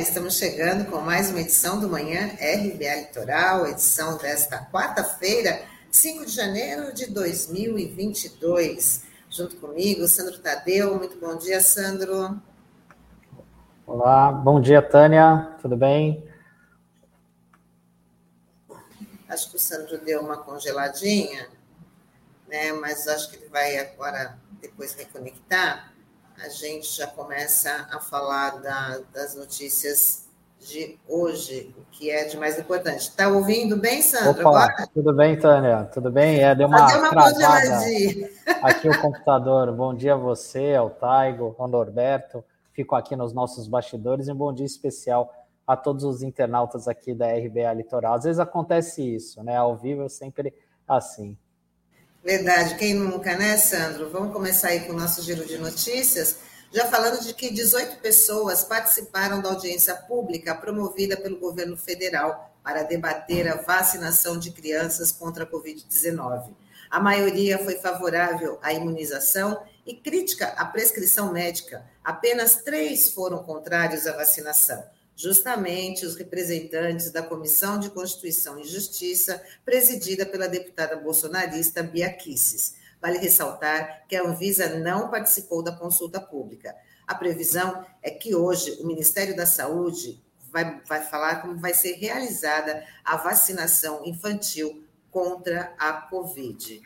Estamos chegando com mais uma edição do Manhã RBA Litoral, edição desta quarta-feira, 5 de janeiro de 2022. Junto comigo, Sandro Tadeu. Muito bom dia, Sandro. Olá, bom dia, Tânia. Tudo bem? Acho que o Sandro deu uma congeladinha, né? Mas acho que ele vai agora depois reconectar a gente já começa a falar da, das notícias de hoje, o que é de mais importante. Está ouvindo bem, Sandra? Opa, agora? Tudo bem, Tânia? Tudo bem? É, deu uma, deu uma travada aqui o computador. Bom dia a você, ao Taigo, ao Norberto. Fico aqui nos nossos bastidores e um bom dia especial a todos os internautas aqui da RBA Litoral. Às vezes acontece isso, né? Ao vivo é sempre assim. Verdade, quem nunca, né, Sandro? Vamos começar aí com o nosso giro de notícias, já falando de que 18 pessoas participaram da audiência pública promovida pelo governo federal para debater a vacinação de crianças contra a Covid-19. A maioria foi favorável à imunização e crítica à prescrição médica. Apenas três foram contrários à vacinação justamente os representantes da Comissão de Constituição e Justiça, presidida pela deputada bolsonarista Bia Kicis. Vale ressaltar que a Anvisa não participou da consulta pública. A previsão é que hoje o Ministério da Saúde vai, vai falar como vai ser realizada a vacinação infantil contra a Covid.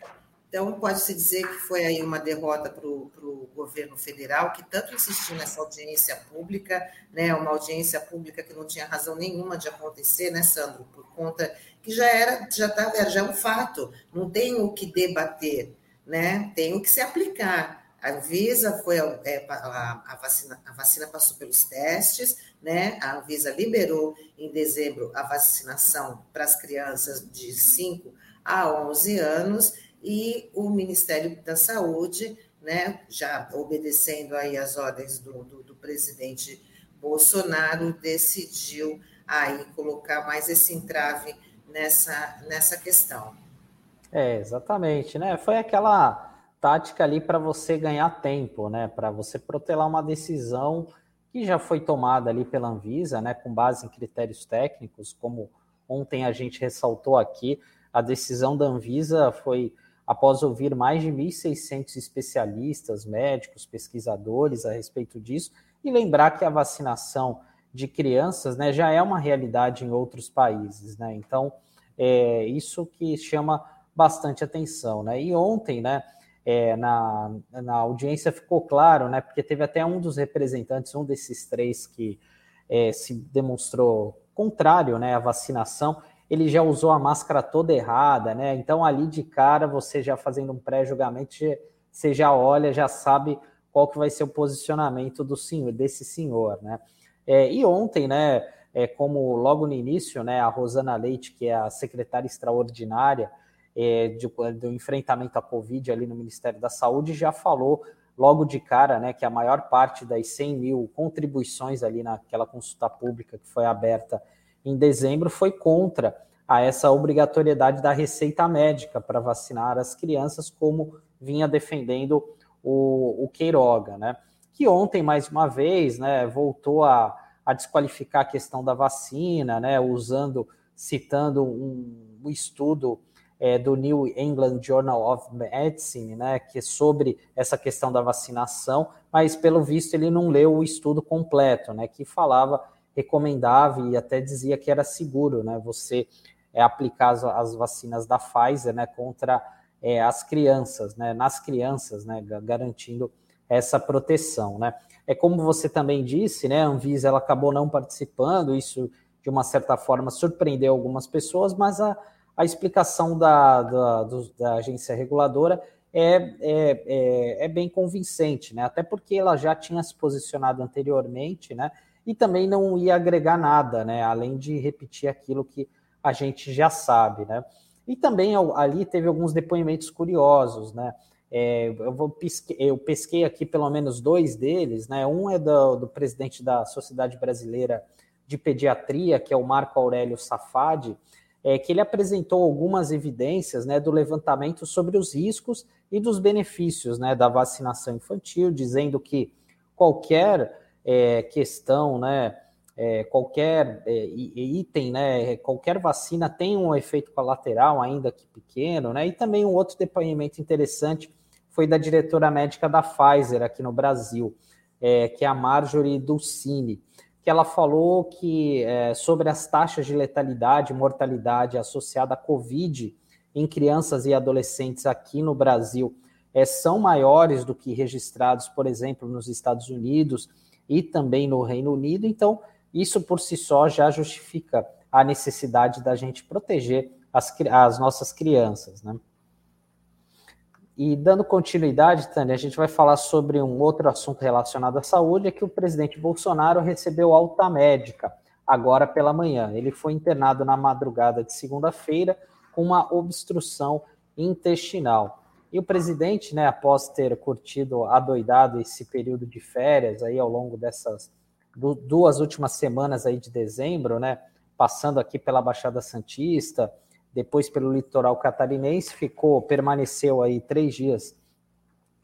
Então, pode-se dizer que foi aí uma derrota para o governo federal, que tanto insistiu nessa audiência pública, né, uma audiência pública que não tinha razão nenhuma de acontecer, né, Sandro, por conta que já era, já estava, já é um fato, não tem o que debater, né, tem o que se aplicar. A Anvisa foi é, a, a, vacina, a vacina passou pelos testes, né? A Anvisa liberou em dezembro a vacinação para as crianças de 5 a 11 anos e o Ministério da Saúde, né, já obedecendo aí as ordens do, do, do presidente Bolsonaro, decidiu aí colocar mais esse entrave nessa, nessa questão. É, exatamente, né? Foi aquela tática ali para você ganhar tempo, né? Para você protelar uma decisão que já foi tomada ali pela Anvisa, né? Com base em critérios técnicos, como ontem a gente ressaltou aqui, a decisão da Anvisa foi após ouvir mais de 1.600 especialistas, médicos, pesquisadores a respeito disso, e lembrar que a vacinação de crianças né, já é uma realidade em outros países. Né? Então, é isso que chama bastante atenção. Né? E ontem, né, é, na, na audiência ficou claro, né, porque teve até um dos representantes, um desses três que é, se demonstrou contrário né, à vacinação, ele já usou a máscara toda errada, né? Então, ali de cara, você já fazendo um pré-julgamento, você já olha, já sabe qual que vai ser o posicionamento do senhor, desse senhor, né? É, e ontem, né, é, como logo no início, né, a Rosana Leite, que é a secretária extraordinária é, de, do enfrentamento à Covid ali no Ministério da Saúde, já falou logo de cara, né, que a maior parte das 100 mil contribuições ali naquela consulta pública que foi aberta em dezembro, foi contra a essa obrigatoriedade da receita médica para vacinar as crianças, como vinha defendendo o, o Queiroga, né? Que ontem, mais uma vez, né, voltou a, a desqualificar a questão da vacina, né, usando, citando um, um estudo é, do New England Journal of Medicine, né, que é sobre essa questão da vacinação, mas pelo visto ele não leu o estudo completo, né, que falava recomendava e até dizia que era seguro, né? Você é, aplicar as, as, vacinas da Pfizer, né? Contra é, as crianças, né? Nas crianças, né? Garantindo essa proteção, né? É como você também disse, né? A Anvisa ela acabou não participando, isso de uma certa forma surpreendeu algumas pessoas, mas a, a explicação da, da, do, da agência reguladora é, é, é, é, bem convincente, né? Até porque ela já tinha se posicionado anteriormente, né? E também não ia agregar nada, né? Além de repetir aquilo que a gente já sabe, né? E também ali teve alguns depoimentos curiosos, né? É, eu, vou pesquei, eu pesquei aqui pelo menos dois deles, né? Um é do, do, presidente da Sociedade Brasileira de Pediatria, que é o Marco Aurélio Safadi, é, que ele apresentou algumas evidências né, do levantamento sobre os riscos e dos benefícios né, da vacinação infantil, dizendo que qualquer é, questão né, é, qualquer é, item, né, qualquer vacina tem um efeito colateral, ainda que pequeno, né? E também um outro depoimento interessante foi da diretora médica da Pfizer aqui no Brasil, é, que é a Marjorie Dulcini, que ela falou que é, sobre as taxas de letalidade e mortalidade associada à Covid em crianças e adolescentes aqui no Brasil é, são maiores do que registrados, por exemplo, nos Estados Unidos e também no Reino Unido. Então, isso por si só já justifica a necessidade da gente proteger as, as nossas crianças, né? E dando continuidade, Tânia, a gente vai falar sobre um outro assunto relacionado à saúde, é que o presidente Bolsonaro recebeu alta médica agora pela manhã. Ele foi internado na madrugada de segunda-feira com uma obstrução intestinal. E o presidente, né, após ter curtido adoidado esse período de férias aí ao longo dessas duas últimas semanas aí de dezembro, né, passando aqui pela Baixada Santista, depois pelo litoral catarinense, ficou, permaneceu aí três dias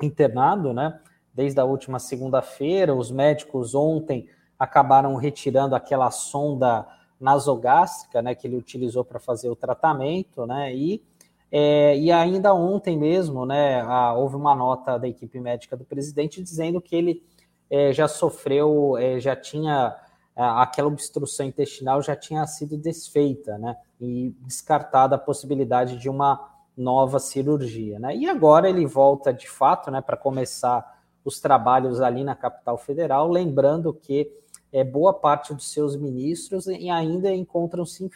internado, né, desde a última segunda-feira, os médicos ontem acabaram retirando aquela sonda nasogástrica, né, que ele utilizou para fazer o tratamento, né, e é, e ainda ontem mesmo, né, a, houve uma nota da equipe médica do presidente dizendo que ele é, já sofreu, é, já tinha é, aquela obstrução intestinal já tinha sido desfeita, né, e descartada a possibilidade de uma nova cirurgia, né. E agora ele volta de fato, né, para começar os trabalhos ali na capital federal, lembrando que é, boa parte dos seus ministros ainda encontram-se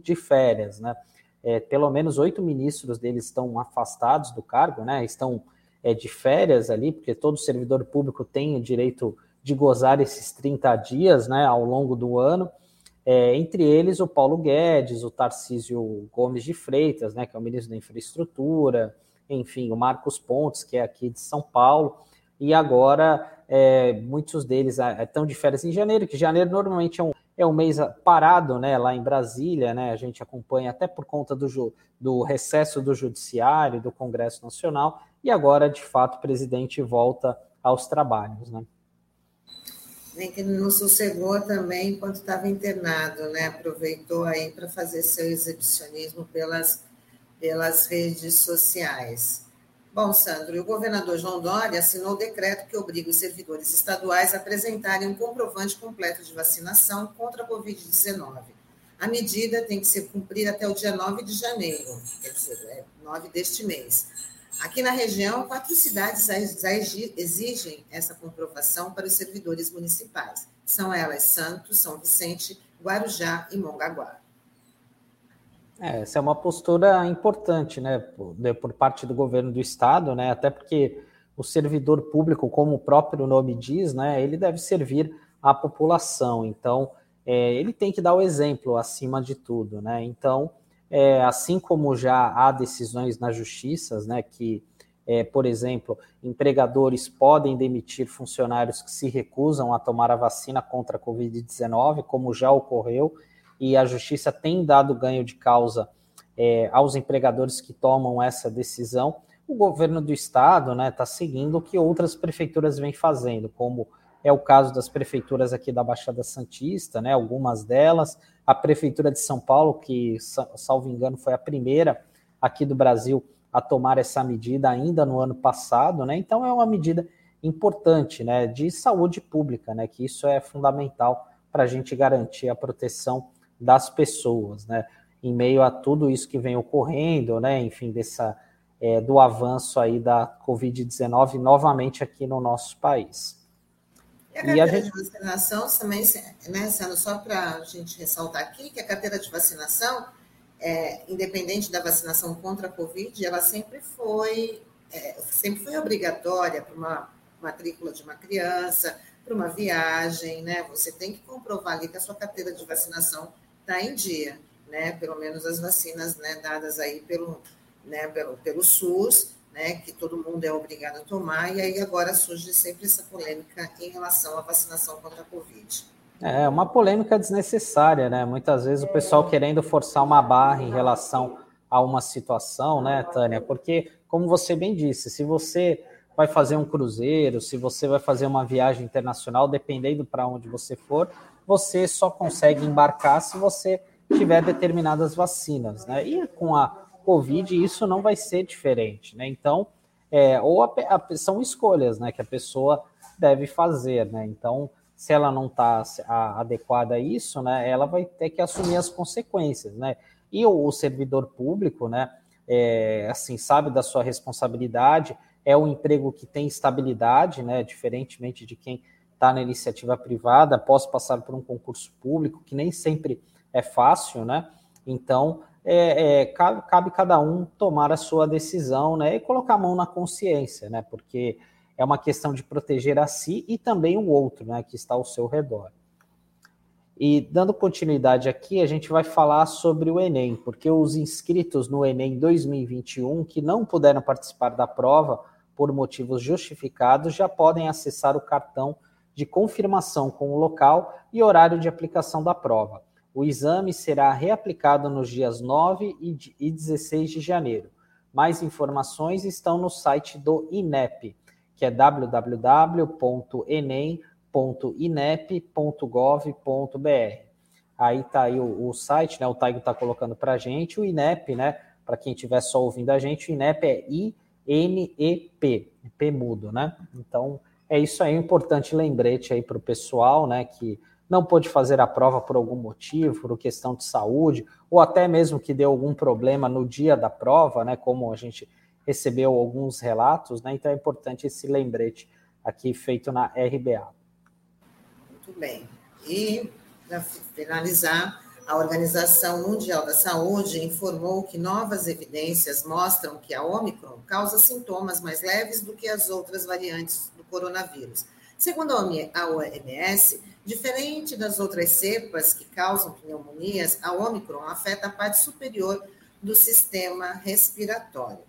de férias, né é, pelo menos oito ministros deles estão afastados do cargo, né? Estão é, de férias ali, porque todo servidor público tem o direito de gozar esses 30 dias, né, ao longo do ano. É, entre eles o Paulo Guedes, o Tarcísio Gomes de Freitas, né, que é o ministro da Infraestrutura, enfim, o Marcos Pontes, que é aqui de São Paulo, e agora é, muitos deles é, estão de férias em janeiro, que janeiro normalmente é um é um mês parado, né, lá em Brasília, né, a gente acompanha até por conta do, do recesso do Judiciário, do Congresso Nacional, e agora, de fato, o presidente volta aos trabalhos, né. Nem que não sossegou também enquanto estava internado, né, aproveitou aí para fazer seu exibicionismo pelas, pelas redes sociais. Bom, Sandro, o governador João Dória assinou o decreto que obriga os servidores estaduais a apresentarem um comprovante completo de vacinação contra a Covid-19. A medida tem que ser cumprida até o dia 9 de janeiro, quer dizer, é 9 deste mês. Aqui na região, quatro cidades exigem essa comprovação para os servidores municipais. São elas Santos, São Vicente, Guarujá e Mongaguá. É, essa é uma postura importante, né, por, por, parte do governo do estado, né, até porque o servidor público, como o próprio nome diz, né, ele deve servir à população. Então, é, ele tem que dar o exemplo acima de tudo, né. Então, é, assim como já há decisões nas justiças, né, que, é, por exemplo, empregadores podem demitir funcionários que se recusam a tomar a vacina contra a Covid-19, como já ocorreu e a justiça tem dado ganho de causa é, aos empregadores que tomam essa decisão. O governo do estado está né, tá seguindo o que outras prefeituras vêm fazendo, como é o caso das prefeituras aqui da Baixada Santista, né, algumas delas, a prefeitura de São Paulo, que, salvo engano, foi a primeira aqui do Brasil a tomar essa medida ainda no ano passado, né? Então é uma medida importante, né, de saúde pública, né, que isso é fundamental para a gente garantir a proteção das pessoas, né? Em meio a tudo isso que vem ocorrendo, né? Enfim, dessa é, do avanço aí da Covid-19 novamente aqui no nosso país. E a carteira e a gente... de vacinação também, né, sendo só para a gente ressaltar aqui, que a carteira de vacinação, é, independente da vacinação contra a Covid, ela sempre foi, é, sempre foi obrigatória para uma matrícula de uma criança, para uma viagem, né? Você tem que comprovar ali que a sua carteira de vacinação está em dia, né? Pelo menos as vacinas né, dadas aí pelo, né, pelo, pelo SUS, né, que todo mundo é obrigado a tomar, e aí agora surge sempre essa polêmica em relação à vacinação contra a Covid. É uma polêmica desnecessária, né? Muitas vezes o pessoal querendo forçar uma barra em relação a uma situação, né, Tânia? Porque, como você bem disse, se você vai fazer um cruzeiro, se você vai fazer uma viagem internacional, dependendo para onde você for, você só consegue embarcar se você tiver determinadas vacinas, né? E com a Covid isso não vai ser diferente, né? Então, é, ou a, a, são escolhas, né, que a pessoa deve fazer, né? Então, se ela não está adequada a isso, né, ela vai ter que assumir as consequências, né? E o, o servidor público, né, é, assim, sabe da sua responsabilidade, é um emprego que tem estabilidade, né, diferentemente de quem está na iniciativa privada, após passar por um concurso público, que nem sempre é fácil, né? Então, é, é, cabe, cabe, cada um tomar a sua decisão, né? E colocar a mão na consciência, né? Porque é uma questão de proteger a si e também o outro, né? Que está ao seu redor. E dando continuidade aqui, a gente vai falar sobre o Enem, porque os inscritos no Enem 2021 que não puderam participar da prova por motivos justificados já podem acessar o cartão de confirmação com o local e horário de aplicação da prova. O exame será reaplicado nos dias 9 e 16 de janeiro. Mais informações estão no site do INEP, que é www.enem.inep.gov.br. Aí está aí o, o, site, né? O Taigo está colocando para a gente. O INEP, né? Para quem estiver só ouvindo a gente, o INEP é I-N-E-P, P mudo, né? Então, é isso aí, um importante lembrete aí para o pessoal, né? Que não pôde fazer a prova por algum motivo, por questão de saúde, ou até mesmo que deu algum problema no dia da prova, né, como a gente recebeu alguns relatos, né, então é importante esse lembrete aqui feito na RBA. Muito bem. E, para finalizar, a Organização Mundial da Saúde informou que novas evidências mostram que a Omicron causa sintomas mais leves do que as outras variantes do coronavírus. Segundo a OMS, Diferente das outras cepas que causam pneumonias, a Omicron afeta a parte superior do sistema respiratório.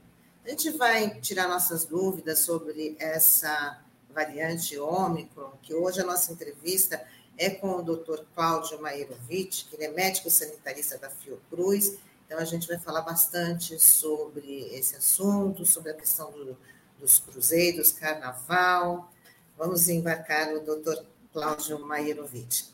A gente vai tirar nossas dúvidas sobre essa variante Omicron, que hoje a nossa entrevista é com o Dr. Cláudio Mairovic, que ele é médico sanitarista da Fiocruz. Então, a gente vai falar bastante sobre esse assunto, sobre a questão do, dos cruzeiros, carnaval. Vamos embarcar o doutor Cláudio Mairovic.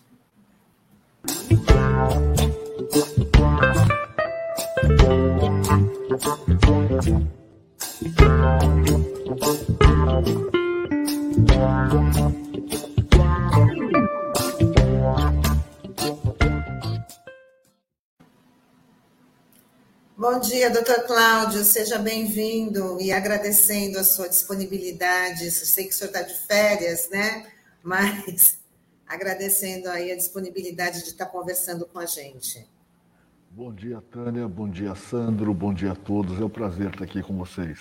Bom dia, doutor Cláudio, seja bem-vindo e agradecendo a sua disponibilidade. Eu sei que o senhor está de férias, né? mas agradecendo aí a disponibilidade de estar conversando com a gente. Bom dia, Tânia. Bom dia, Sandro. Bom dia a todos. É um prazer estar aqui com vocês.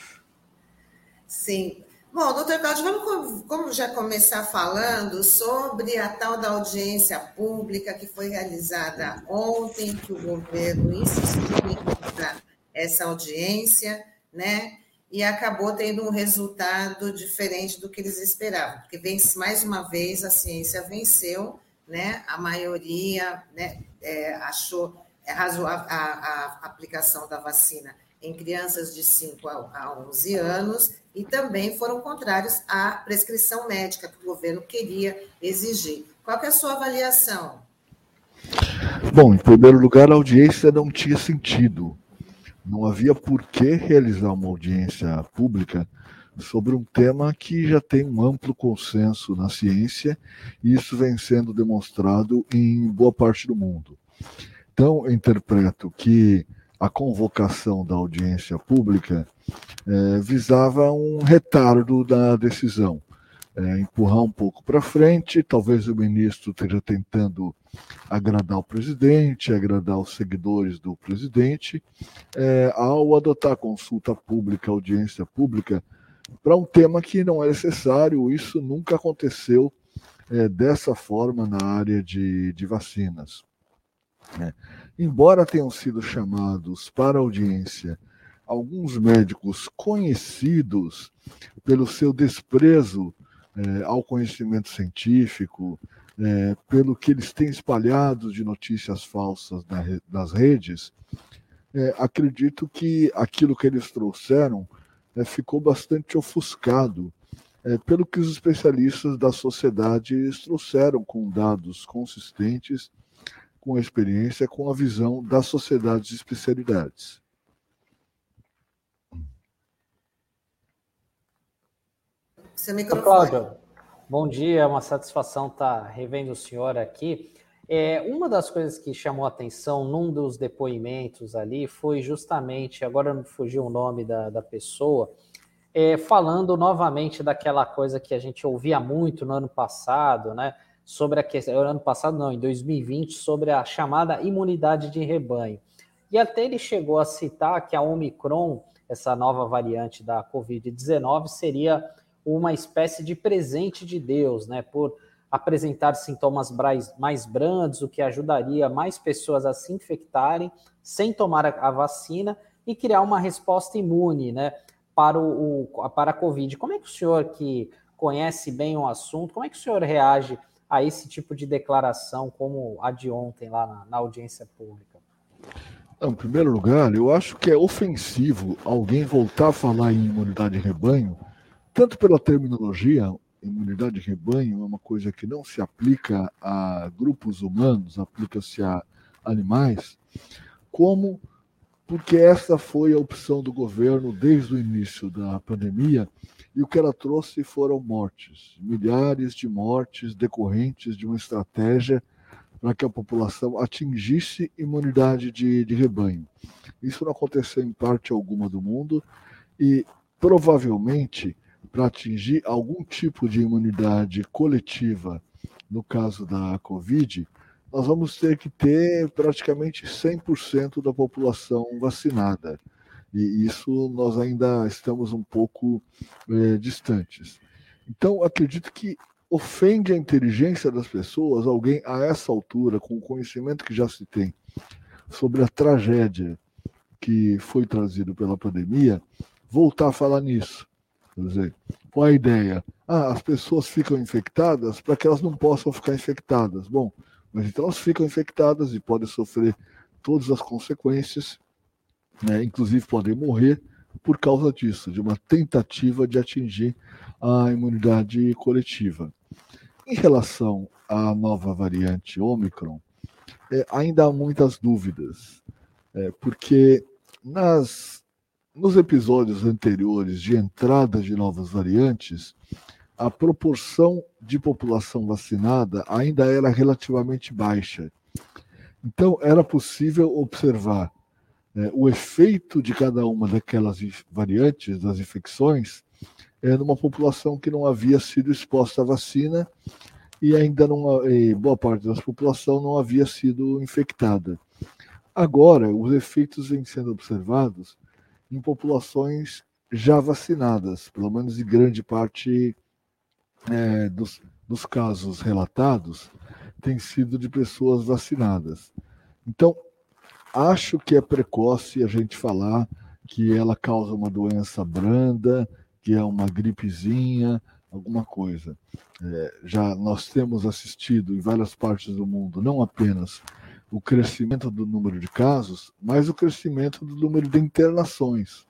Sim. Bom, doutor Cláudio, vamos como já começar falando sobre a tal da audiência pública que foi realizada ontem, que o governo insistiu em essa audiência, né? e acabou tendo um resultado diferente do que eles esperavam, porque vence mais uma vez a ciência venceu, né? A maioria, né, é, achou é, razoável a, a, aplicação da vacina em crianças de 5 a, a 11 anos e também foram contrários à prescrição médica que o governo queria exigir. Qual é a sua avaliação? Bom, em primeiro lugar, a audiência não tinha sentido não havia por que realizar uma audiência pública sobre um tema que já tem um amplo consenso na ciência e isso vem sendo demonstrado em boa parte do mundo. Então, eu interpreto que a convocação da audiência pública é, visava um retardo da decisão é, empurrar um pouco para frente. Talvez o ministro esteja tentando agradar o presidente, agradar os seguidores do presidente, é, ao adotar consulta pública, audiência pública, para um tema que não é necessário. Isso nunca aconteceu é, dessa forma na área de, de vacinas. É. Embora tenham sido chamados para audiência alguns médicos conhecidos pelo seu desprezo é, ao conhecimento científico, é, pelo que eles têm espalhado de notícias falsas na, nas redes, é, acredito que aquilo que eles trouxeram é, ficou bastante ofuscado é, pelo que os especialistas da sociedade trouxeram com dados consistentes, com a experiência, com a visão das sociedades de especialidades. Seu microfone. Cláudio, bom dia, é uma satisfação estar revendo o senhor aqui. É, uma das coisas que chamou a atenção num dos depoimentos ali foi justamente, agora não fugiu o nome da, da pessoa, é, falando novamente daquela coisa que a gente ouvia muito no ano passado, né? Sobre a questão, ano passado não, em 2020, sobre a chamada imunidade de rebanho. E até ele chegou a citar que a Omicron, essa nova variante da Covid-19, seria uma espécie de presente de Deus, né? Por apresentar sintomas mais brandos, o que ajudaria mais pessoas a se infectarem sem tomar a vacina e criar uma resposta imune, né, para, o, para a Covid. Como é que o senhor, que conhece bem o assunto, como é que o senhor reage a esse tipo de declaração, como a de ontem lá na, na audiência pública? Em primeiro lugar, eu acho que é ofensivo alguém voltar a falar em imunidade de rebanho, tanto pela terminologia, imunidade de rebanho é uma coisa que não se aplica a grupos humanos, aplica-se a animais, como porque essa foi a opção do governo desde o início da pandemia e o que ela trouxe foram mortes, milhares de mortes decorrentes de uma estratégia para que a população atingisse imunidade de, de rebanho. Isso não aconteceu em parte alguma do mundo e provavelmente para atingir algum tipo de imunidade coletiva, no caso da Covid, nós vamos ter que ter praticamente 100% da população vacinada. E isso nós ainda estamos um pouco é, distantes. Então, acredito que ofende a inteligência das pessoas alguém a essa altura, com o conhecimento que já se tem sobre a tragédia que foi trazido pela pandemia, voltar a falar nisso. Quer dizer, qual a ideia? Ah, as pessoas ficam infectadas para que elas não possam ficar infectadas. Bom, mas então elas ficam infectadas e podem sofrer todas as consequências, né, inclusive podem morrer por causa disso, de uma tentativa de atingir a imunidade coletiva. Em relação à nova variante Omicron, é, ainda há muitas dúvidas, é, porque nas nos episódios anteriores de entrada de novas variantes, a proporção de população vacinada ainda era relativamente baixa. Então, era possível observar é, o efeito de cada uma daquelas variantes das infecções é, numa população que não havia sido exposta à vacina e ainda não, e boa parte da população não havia sido infectada. Agora, os efeitos vêm sendo observados em populações já vacinadas, pelo menos em grande parte é, dos, dos casos relatados, tem sido de pessoas vacinadas. Então, acho que é precoce a gente falar que ela causa uma doença branda, que é uma gripezinha, alguma coisa. É, já nós temos assistido em várias partes do mundo, não apenas o crescimento do número de casos, mas o crescimento do número de internações,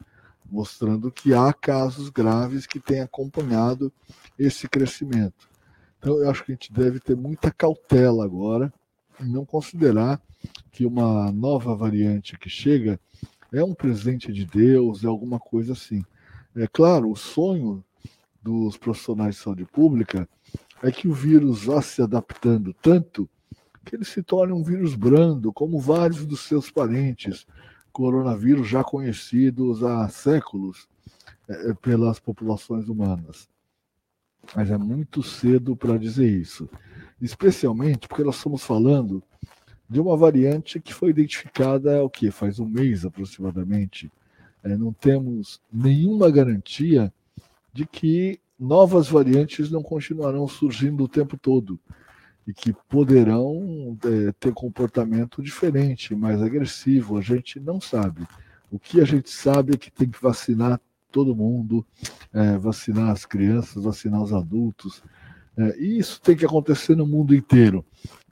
mostrando que há casos graves que têm acompanhado esse crescimento. Então, eu acho que a gente deve ter muita cautela agora e não considerar que uma nova variante que chega é um presente de Deus, é alguma coisa assim. É claro, o sonho dos profissionais de saúde pública é que o vírus vá se adaptando tanto que ele se torne um vírus brando, como vários dos seus parentes, coronavírus já conhecidos há séculos é, pelas populações humanas. Mas é muito cedo para dizer isso, especialmente porque nós estamos falando de uma variante que foi identificada o que faz um mês aproximadamente. É, não temos nenhuma garantia de que novas variantes não continuarão surgindo o tempo todo e que poderão é, ter comportamento diferente, mais agressivo. A gente não sabe. O que a gente sabe é que tem que vacinar todo mundo, é, vacinar as crianças, vacinar os adultos. É, e isso tem que acontecer no mundo inteiro.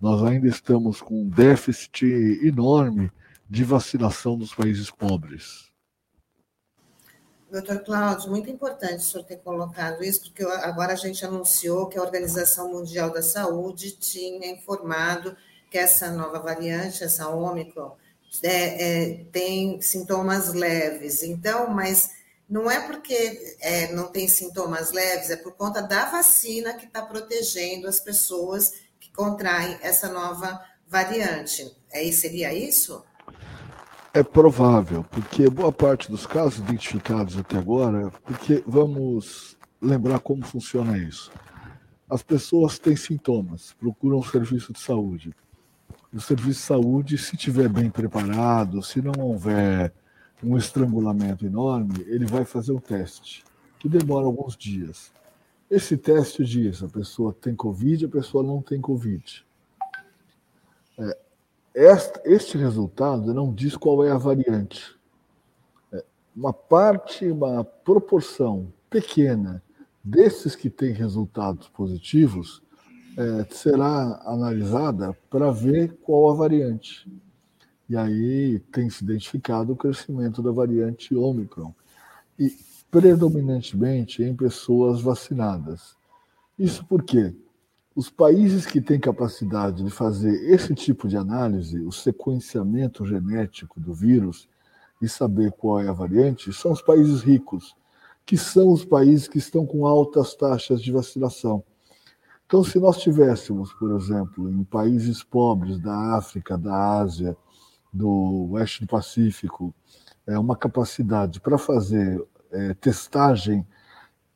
Nós ainda estamos com um déficit enorme de vacinação dos países pobres. Doutor Cláudio, muito importante o senhor ter colocado isso, porque agora a gente anunciou que a Organização Mundial da Saúde tinha informado que essa nova variante, essa Ômicron, é, é, tem sintomas leves. Então, mas não é porque é, não tem sintomas leves, é por conta da vacina que está protegendo as pessoas que contraem essa nova variante. É, seria isso? É provável, porque boa parte dos casos identificados até agora, porque vamos lembrar como funciona isso. As pessoas têm sintomas, procuram um serviço de saúde. O serviço de saúde, se estiver bem preparado, se não houver um estrangulamento enorme, ele vai fazer o teste, que demora alguns dias. Esse teste diz a pessoa tem Covid, a pessoa não tem Covid. É, este resultado não diz qual é a variante. É, uma parte, uma proporção pequena desses que têm resultados positivos é, será analisada para ver qual a variante. E aí tem se identificado o crescimento da variante Ômicron. E predominantemente em pessoas vacinadas. Isso porque os países que têm capacidade de fazer esse tipo de análise, o sequenciamento genético do vírus e saber qual é a variante, são os países ricos, que são os países que estão com altas taxas de vacinação. Então, se nós tivéssemos, por exemplo, em países pobres da África, da Ásia, do oeste do Pacífico, é, uma capacidade para fazer é, testagem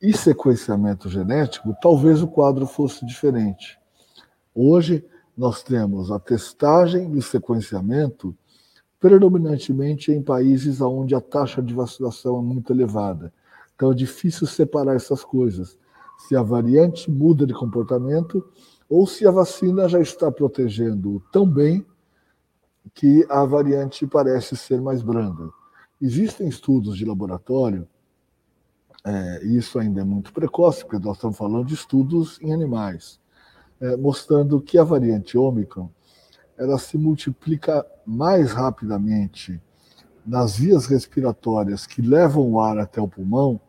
e sequenciamento genético, talvez o quadro fosse diferente. Hoje, nós temos a testagem e o sequenciamento predominantemente em países onde a taxa de vacinação é muito elevada. Então, é difícil separar essas coisas. Se a variante muda de comportamento ou se a vacina já está protegendo tão bem que a variante parece ser mais branda. Existem estudos de laboratório é, isso ainda é muito precoce, porque nós estamos falando de estudos em animais, é, mostrando que a variante Ômicron ela se multiplica mais rapidamente nas vias respiratórias que levam o ar até o pulmão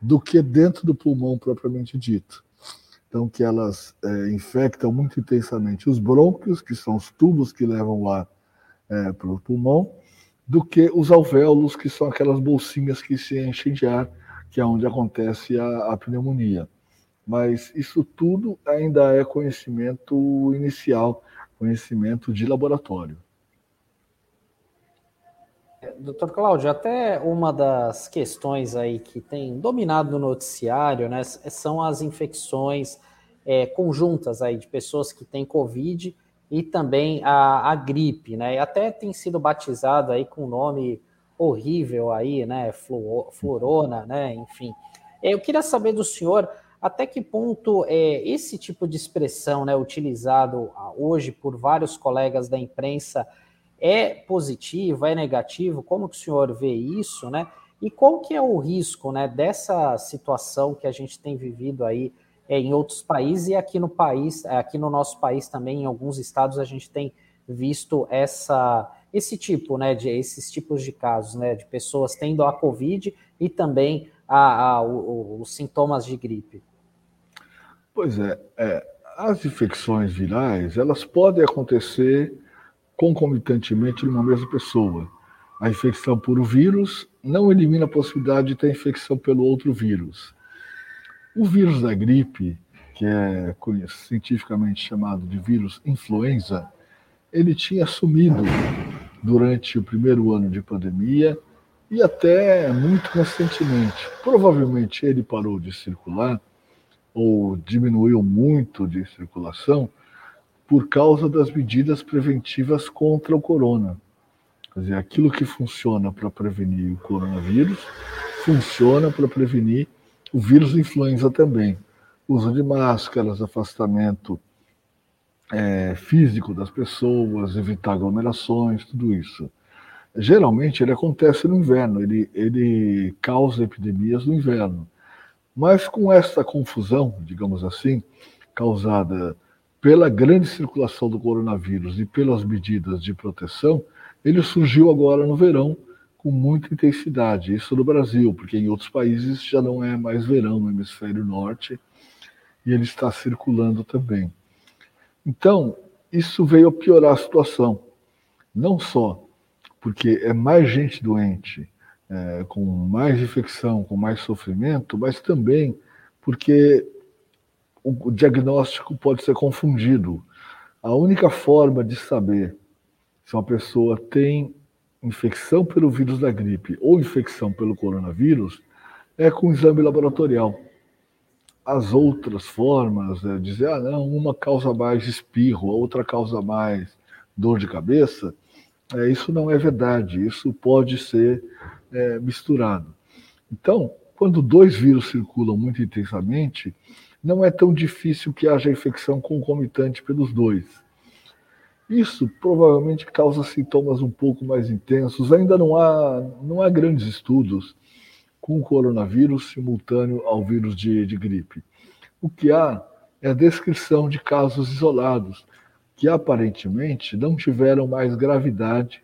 do que dentro do pulmão propriamente dito. Então, que elas é, infectam muito intensamente os brônquios, que são os tubos que levam o ar é, para o pulmão, do que os alvéolos, que são aquelas bolsinhas que se enchem de ar que é onde acontece a, a pneumonia. Mas isso tudo ainda é conhecimento inicial, conhecimento de laboratório. Doutor Cláudio, até uma das questões aí que tem dominado o noticiário, né, são as infecções é, conjuntas aí de pessoas que têm Covid e também a, a gripe, né? Até tem sido batizado aí com o nome horrível aí, né? Florona, né? Enfim. É, eu queria saber do senhor até que ponto é, esse tipo de expressão, né, utilizado hoje por vários colegas da imprensa, é positivo, é negativo? Como que o senhor vê isso, né? E qual que é o risco, né, dessa situação que a gente tem vivido aí é, em outros países e aqui no país, aqui no nosso país também, em alguns estados a gente tem visto essa esse tipo, né, de esses tipos de casos, né, de pessoas tendo a COVID e também a, a, o, os sintomas de gripe. Pois é, é, as infecções virais elas podem acontecer concomitantemente numa mesma pessoa. A infecção por um vírus não elimina a possibilidade de ter infecção pelo outro vírus. O vírus da gripe, que é cientificamente chamado de vírus influenza, ele tinha sumido durante o primeiro ano de pandemia e até muito recentemente. Provavelmente ele parou de circular ou diminuiu muito de circulação por causa das medidas preventivas contra o corona. Quer dizer, aquilo que funciona para prevenir o coronavírus funciona para prevenir o vírus influenza também. Uso de máscaras, afastamento é, físico das pessoas, evitar aglomerações, tudo isso. Geralmente ele acontece no inverno, ele, ele causa epidemias no inverno. Mas com essa confusão, digamos assim, causada pela grande circulação do coronavírus e pelas medidas de proteção, ele surgiu agora no verão com muita intensidade. Isso no Brasil, porque em outros países já não é mais verão no hemisfério norte e ele está circulando também. Então, isso veio a piorar a situação. Não só porque é mais gente doente, é, com mais infecção, com mais sofrimento, mas também porque o diagnóstico pode ser confundido. A única forma de saber se uma pessoa tem infecção pelo vírus da gripe ou infecção pelo coronavírus é com exame laboratorial. As outras formas, é dizer, ah, não, uma causa mais espirro, a outra causa mais dor de cabeça, é, isso não é verdade, isso pode ser é, misturado. Então, quando dois vírus circulam muito intensamente, não é tão difícil que haja infecção concomitante pelos dois. Isso provavelmente causa sintomas um pouco mais intensos. Ainda não há, não há grandes estudos com o coronavírus simultâneo ao vírus de, de gripe. O que há é a descrição de casos isolados, que aparentemente não tiveram mais gravidade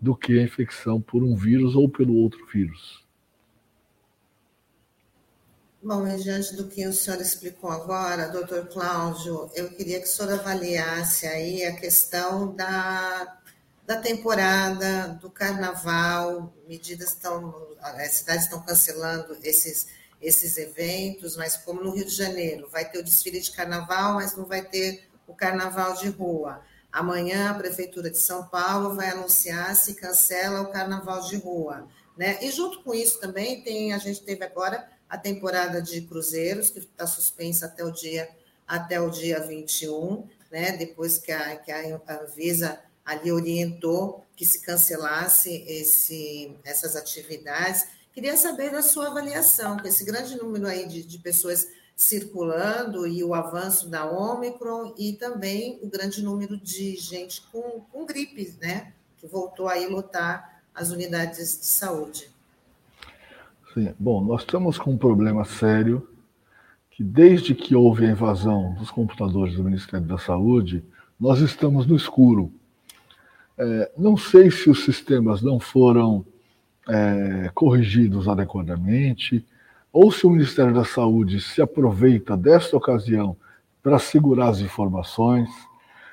do que a infecção por um vírus ou pelo outro vírus. Bom, e diante do que o senhor explicou agora, doutor Cláudio, eu queria que o senhor avaliasse aí a questão da, da temporada, do carnaval, medidas estão, as cidades estão cancelando esses, esses eventos, mas como no Rio de Janeiro, vai ter o desfile de carnaval, mas não vai ter o carnaval de rua. Amanhã a Prefeitura de São Paulo vai anunciar se cancela o carnaval de rua. Né? E junto com isso também tem, a gente teve agora a temporada de cruzeiros, que está suspensa até o dia até o dia 21, né? depois que a, que a Anvisa ali orientou que se cancelasse esse, essas atividades. Queria saber da sua avaliação, com esse grande número aí de, de pessoas circulando e o avanço da Ômicron e também o grande número de gente com, com gripe, né? Que voltou a lotar as unidades de saúde. Sim. Bom, nós estamos com um problema sério que desde que houve a invasão dos computadores do Ministério da Saúde, nós estamos no escuro. É, não sei se os sistemas não foram é, corrigidos adequadamente, ou se o Ministério da Saúde se aproveita desta ocasião para segurar as informações.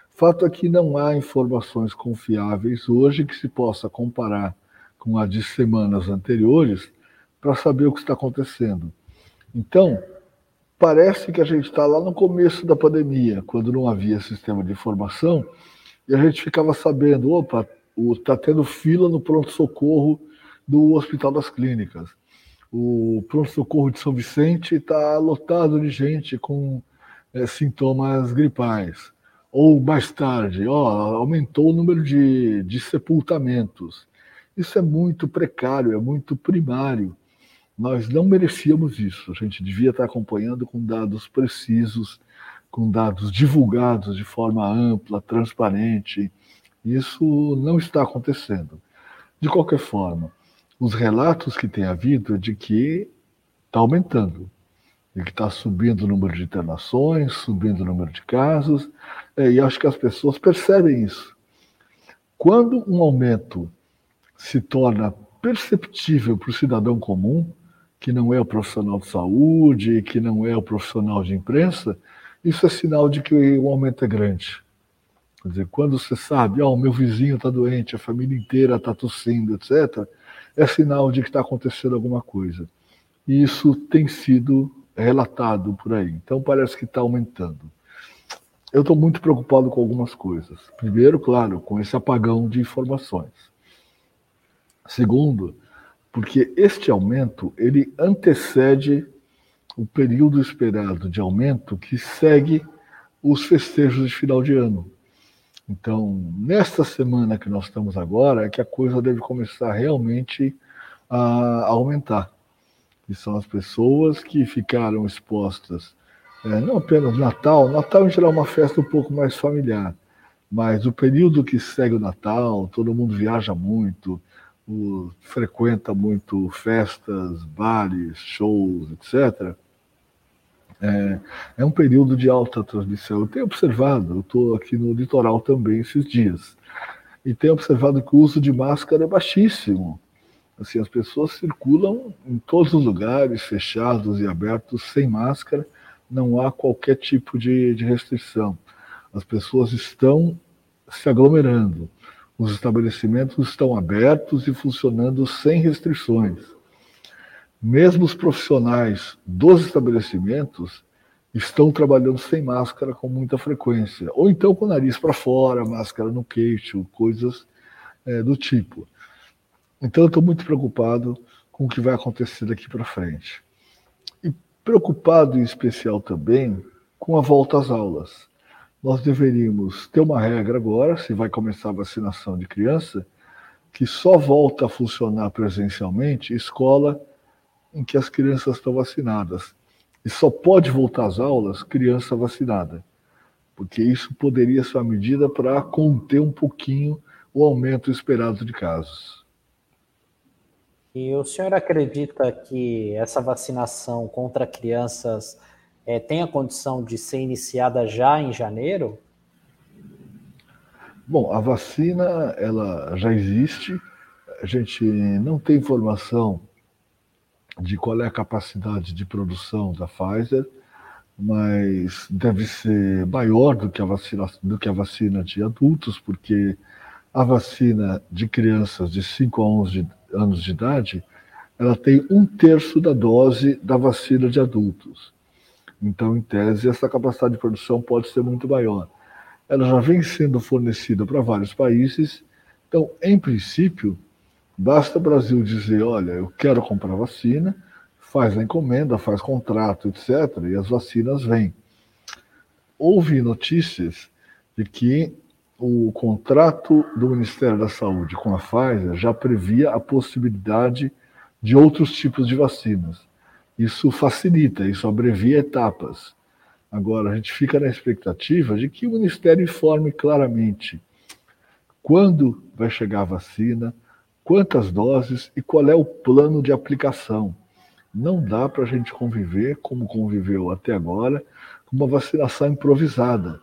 Fato é que não há informações confiáveis hoje que se possa comparar com a de semanas anteriores para saber o que está acontecendo. Então, parece que a gente está lá no começo da pandemia, quando não havia sistema de informação, e a gente ficava sabendo, opa, está tendo fila no pronto-socorro do Hospital das Clínicas. O pronto-socorro de São Vicente está lotado de gente com é, sintomas gripais. Ou mais tarde, ó, aumentou o número de, de sepultamentos. Isso é muito precário, é muito primário. Nós não merecíamos isso. A gente devia estar acompanhando com dados precisos, com dados divulgados de forma ampla, transparente. Isso não está acontecendo. De qualquer forma, os relatos que tem havido é de que está aumentando, de que está subindo o número de internações, subindo o número de casos, é, e acho que as pessoas percebem isso. Quando um aumento se torna perceptível para o cidadão comum, que não é o profissional de saúde, que não é o profissional de imprensa, isso é sinal de que o aumento é grande. Quer dizer, quando você sabe, ó, oh, o meu vizinho está doente, a família inteira está tossindo, etc., é sinal de que está acontecendo alguma coisa. E isso tem sido relatado por aí. Então parece que está aumentando. Eu estou muito preocupado com algumas coisas. Primeiro, claro, com esse apagão de informações. Segundo, porque este aumento ele antecede o período esperado de aumento que segue os festejos de final de ano. Então, nesta semana que nós estamos agora, é que a coisa deve começar realmente a aumentar. E são as pessoas que ficaram expostas, é, não apenas Natal, Natal em geral é uma festa um pouco mais familiar, mas o período que segue o Natal, todo mundo viaja muito, o, frequenta muito festas, bares, shows, etc., é, é, um período de alta transmissão. Eu tenho observado, eu estou aqui no litoral também esses dias, e tenho observado que o uso de máscara é baixíssimo. Assim, as pessoas circulam em todos os lugares, fechados e abertos, sem máscara, não há qualquer tipo de, de restrição. As pessoas estão se aglomerando, os estabelecimentos estão abertos e funcionando sem restrições. Mesmo os profissionais dos estabelecimentos estão trabalhando sem máscara com muita frequência, ou então com o nariz para fora, máscara no queixo, coisas é, do tipo. Então eu estou muito preocupado com o que vai acontecer daqui para frente. E preocupado em especial também com a volta às aulas. Nós deveríamos ter uma regra agora, se vai começar a vacinação de criança, que só volta a funcionar presencialmente escola em que as crianças estão vacinadas. E só pode voltar às aulas criança vacinada, porque isso poderia ser uma medida para conter um pouquinho o aumento esperado de casos. E o senhor acredita que essa vacinação contra crianças é, tem a condição de ser iniciada já em janeiro? Bom, a vacina ela já existe. A gente não tem informação de qual é a capacidade de produção da Pfizer, mas deve ser maior do que a vacina, do que a vacina de adultos, porque a vacina de crianças de 5 a 11 anos de idade, ela tem um terço da dose da vacina de adultos. Então, em tese, essa capacidade de produção pode ser muito maior. Ela já vem sendo fornecida para vários países, então, em princípio, Basta o Brasil dizer, olha, eu quero comprar vacina, faz a encomenda, faz contrato, etc., e as vacinas vêm. Houve notícias de que o contrato do Ministério da Saúde com a Pfizer já previa a possibilidade de outros tipos de vacinas. Isso facilita, isso abrevia etapas. Agora, a gente fica na expectativa de que o Ministério informe claramente quando vai chegar a vacina, quantas doses e qual é o plano de aplicação. Não dá para a gente conviver como conviveu até agora, com uma vacinação improvisada.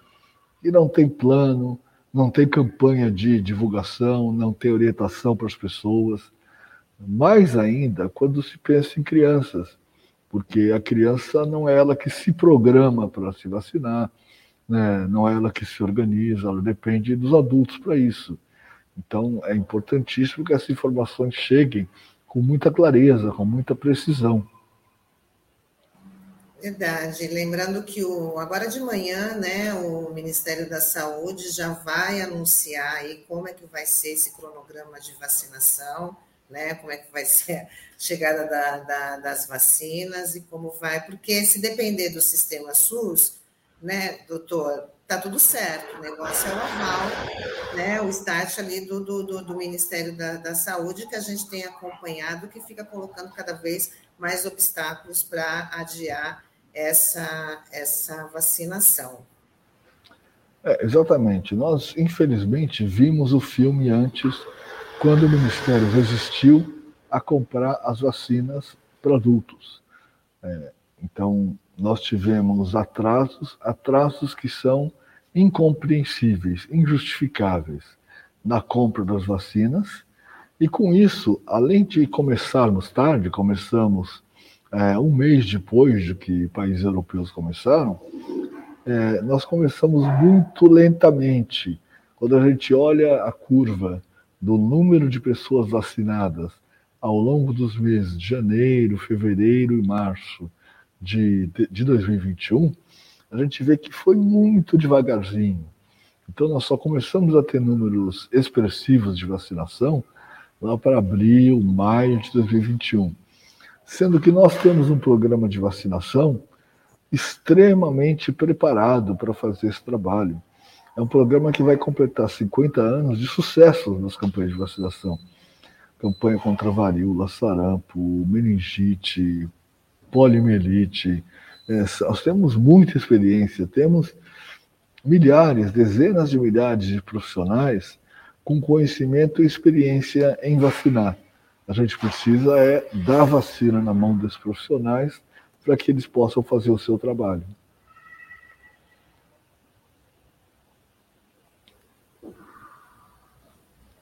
E não tem plano, não tem campanha de divulgação, não tem orientação para as pessoas. Mais ainda quando se pensa em crianças, porque a criança não é ela que se programa para se vacinar, né? não é ela que se organiza, ela depende dos adultos para isso. Então, é importantíssimo que essas informações cheguem com muita clareza, com muita precisão. Verdade. Lembrando que o, agora de manhã, né, o Ministério da Saúde já vai anunciar aí como é que vai ser esse cronograma de vacinação, né, como é que vai ser a chegada da, da, das vacinas e como vai, porque se depender do sistema SUS, né, doutor, tá tudo certo, o negócio é normal, né? O start ali do, do, do Ministério da, da, Saúde que a gente tem acompanhado, que fica colocando cada vez mais obstáculos para adiar essa, essa vacinação. É, exatamente. Nós, infelizmente, vimos o filme antes, quando o Ministério resistiu a comprar as vacinas para adultos. É, então, nós tivemos atrasos, atrasos que são incompreensíveis, injustificáveis na compra das vacinas. E com isso, além de começarmos tarde, começamos é, um mês depois de que países europeus começaram, é, nós começamos muito lentamente. Quando a gente olha a curva do número de pessoas vacinadas ao longo dos meses de janeiro, fevereiro e março, de, de 2021, a gente vê que foi muito devagarzinho. Então, nós só começamos a ter números expressivos de vacinação lá para abril, maio de 2021. Sendo que nós temos um programa de vacinação extremamente preparado para fazer esse trabalho. É um programa que vai completar 50 anos de sucesso nas campanhas de vacinação. Campanha contra varíola, sarampo, meningite, poliomielite. É, nós temos muita experiência, temos milhares, dezenas de milhares de profissionais com conhecimento e experiência em vacinar. A gente precisa é dar vacina na mão desses profissionais para que eles possam fazer o seu trabalho.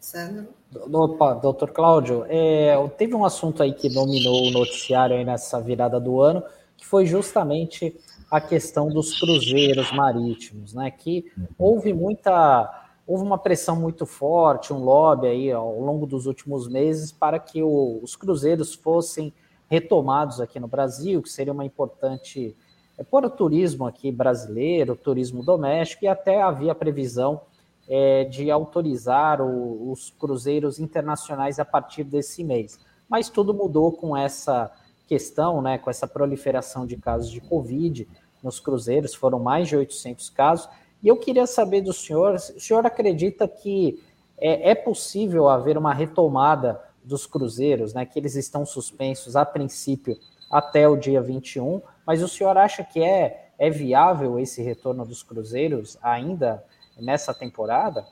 Sandro? Opa, doutor Cláudio, é, teve um assunto aí que dominou o noticiário aí nessa virada do ano, que foi justamente a questão dos cruzeiros marítimos, né? Que houve muita, houve uma pressão muito forte, um lobby aí ao longo dos últimos meses para que o, os cruzeiros fossem retomados aqui no Brasil, que seria uma importante é, para o turismo aqui brasileiro, turismo doméstico, e até havia previsão é, de autorizar o, os cruzeiros internacionais a partir desse mês. Mas tudo mudou com essa questão, né, com essa proliferação de casos de Covid nos cruzeiros, foram mais de 800 casos. E eu queria saber do senhor, o senhor acredita que é, é possível haver uma retomada dos cruzeiros, né, que eles estão suspensos a princípio até o dia 21, mas o senhor acha que é, é viável esse retorno dos cruzeiros ainda nessa temporada?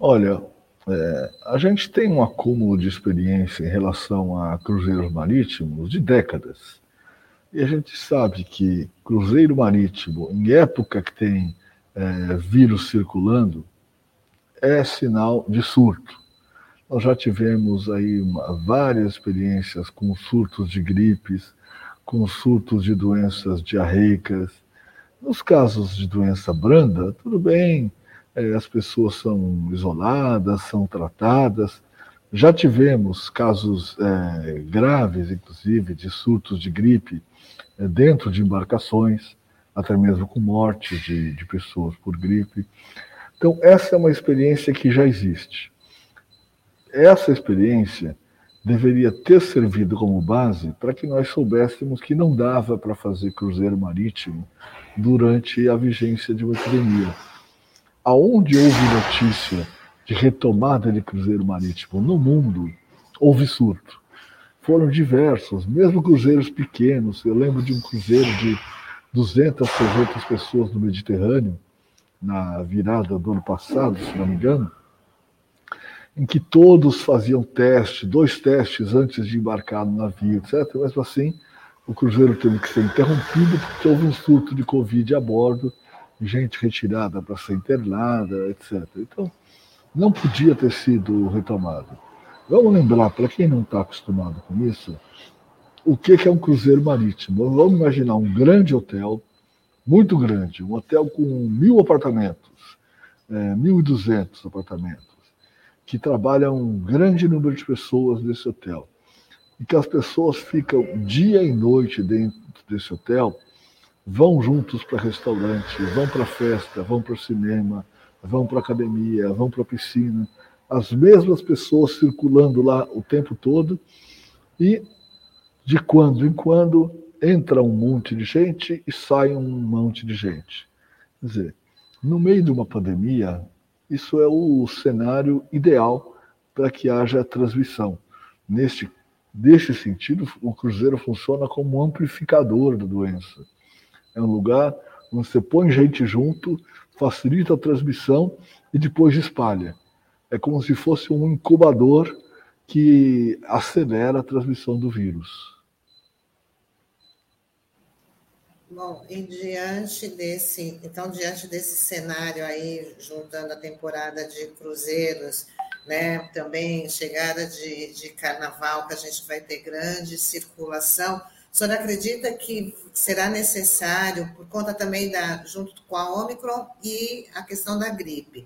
Olha, é, a gente tem um acúmulo de experiência em relação a cruzeiros marítimos de décadas. E a gente sabe que cruzeiro marítimo, em época que tem é, vírus circulando, é sinal de surto. Nós já tivemos aí uma, várias experiências com surtos de gripes, com surtos de doenças diarreicas. Nos casos de doença branda, tudo bem, é, as pessoas são isoladas, são tratadas. Já tivemos casos é, graves, inclusive, de surtos de gripe é, dentro de embarcações, até mesmo com morte de, de pessoas por gripe. Então, essa é uma experiência que já existe. Essa experiência deveria ter servido como base para que nós soubéssemos que não dava para fazer cruzeiro marítimo durante a vigência de uma epidemia. Aonde houve notícia de retomada de cruzeiro marítimo no mundo, houve surto foram diversos, mesmo cruzeiros pequenos. Eu lembro de um cruzeiro de 200, 300 pessoas no Mediterrâneo, na virada do ano passado, se não me engano, em que todos faziam teste, dois testes antes de embarcar no navio, etc. Mas assim, o cruzeiro teve que ser interrompido porque houve um surto de Covid a bordo, gente retirada para ser internada, etc. Então, não podia ter sido retomado. Vamos lembrar, para quem não está acostumado com isso, o que, é um cruzeiro marítimo. Vamos imaginar um grande hotel, muito grande, um hotel com mil apartamentos, é, 1.200 apartamentos, que trabalha um grande número de pessoas nesse hotel. E que as pessoas ficam dia e noite dentro desse hotel, vão juntos para restaurante, vão para festa, vão para cinema, vão para academia, vão para piscina as mesmas pessoas circulando lá o tempo todo e de quando em quando entra um monte de gente e sai um monte de gente. Quer dizer, no meio de uma pandemia, isso é o cenário ideal para que haja transmissão. Neste, neste sentido, o cruzeiro funciona como um amplificador da doença. É um lugar onde você põe gente junto, facilita a transmissão e depois espalha é como se fosse um incubador que acelera a transmissão do vírus. Bom, e diante desse, então, diante desse cenário aí, juntando a temporada de cruzeiros, né, também chegada de, de carnaval, que a gente vai ter grande circulação, o senhor acredita que será necessário, por conta também da, junto com a Omicron e a questão da gripe,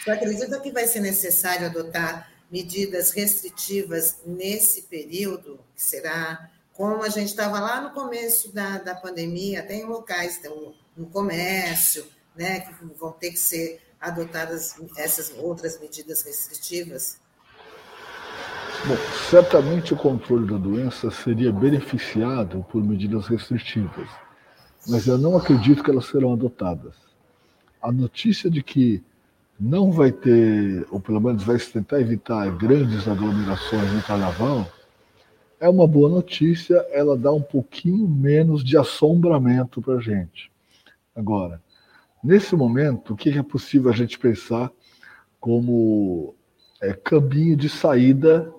o senhor acredita que vai ser necessário adotar medidas restritivas nesse período, que será como a gente estava lá no começo da, da pandemia, em locais, então, no comércio, né, que vão ter que ser adotadas essas outras medidas restritivas? Bom, certamente o controle da doença seria beneficiado por medidas restritivas, mas eu não acredito que elas serão adotadas. A notícia de que não vai ter, ou pelo menos vai se tentar evitar grandes aglomerações no carnaval, é uma boa notícia, ela dá um pouquinho menos de assombramento para a gente. Agora, nesse momento, o que é possível a gente pensar como é, caminho de saída